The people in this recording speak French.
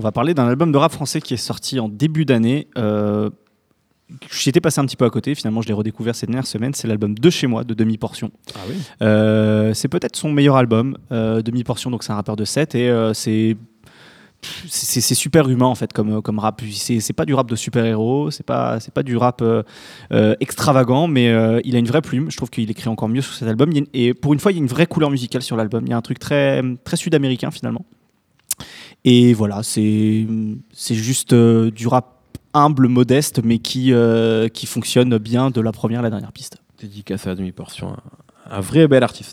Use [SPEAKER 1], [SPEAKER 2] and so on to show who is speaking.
[SPEAKER 1] On va parler d'un album de rap français qui est sorti en début d'année. Euh, J'y étais passé un petit peu à côté, finalement je l'ai redécouvert cette dernière semaine, c'est l'album de chez moi de Demi Portion.
[SPEAKER 2] Ah oui
[SPEAKER 1] Euh, c'est peut-être son meilleur album, euh, Demi Portion, donc c'est un rappeur de 7 et euh, c'est c'est super humain en fait comme, comme rap. C'est pas du rap de super-héros, c'est pas, c'est pas du rap euh, euh, extravagant, mais euh, il a une vraie plume. Je trouve qu'il écrit encore mieux sur cet album. Et pour une fois, il y a une vraie couleur musicale sur l'album. Il y a un truc très, très sud-américain finalement. Et voilà, c'est juste euh, du rap humble, modeste, mais qui, euh, qui fonctionne bien de la première à la dernière piste.
[SPEAKER 2] Dédicace à la demi-portion. Un vrai bel artiste.